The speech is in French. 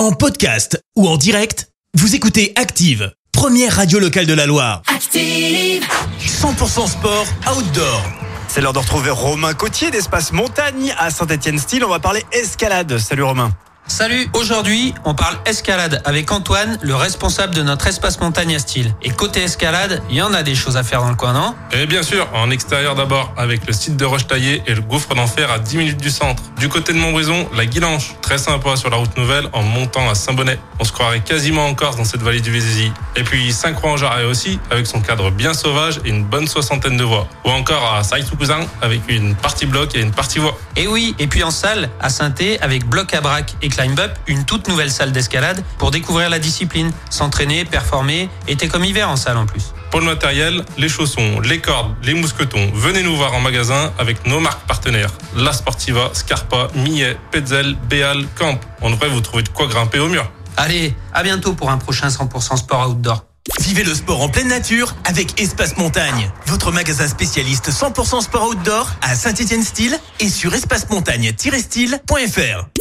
En podcast ou en direct, vous écoutez Active, première radio locale de la Loire. Active. 100% sport outdoor. C'est l'heure de retrouver Romain Cotier d'Espace Montagne à Saint-Étienne-Style. On va parler escalade. Salut Romain. Salut, aujourd'hui on parle escalade avec Antoine, le responsable de notre espace montagne à style. Et côté escalade, il y en a des choses à faire dans le coin, non? Et bien sûr, en extérieur d'abord, avec le site de Roche-Taillé et le gouffre d'enfer à 10 minutes du centre. Du côté de Montbrison, la Guilanche, très sympa sur la route nouvelle en montant à Saint-Bonnet. On se croirait quasiment en Corse dans cette vallée du Vézézy. Et puis Saint-Croix-en-Jarret aussi, avec son cadre bien sauvage et une bonne soixantaine de voies. Ou encore à Saïtou-Cousin, avec une partie bloc et une partie voie. Et oui, et puis en salle, à saint avec bloc à braque et climb up, une toute nouvelle salle d'escalade pour découvrir la discipline, s'entraîner, performer, été comme hiver en salle en plus. Pour le matériel, les chaussons, les cordes, les mousquetons, venez nous voir en magasin avec nos marques partenaires. La Sportiva, Scarpa, Millet, Petzel, Béal, Camp. On devrait vous trouver de quoi grimper au mur. Allez, à bientôt pour un prochain 100% sport outdoor. Vivez le sport en pleine nature avec Espace Montagne, votre magasin spécialiste 100% sport outdoor à Saint-Étienne-Style et sur espacemontagne-style.fr.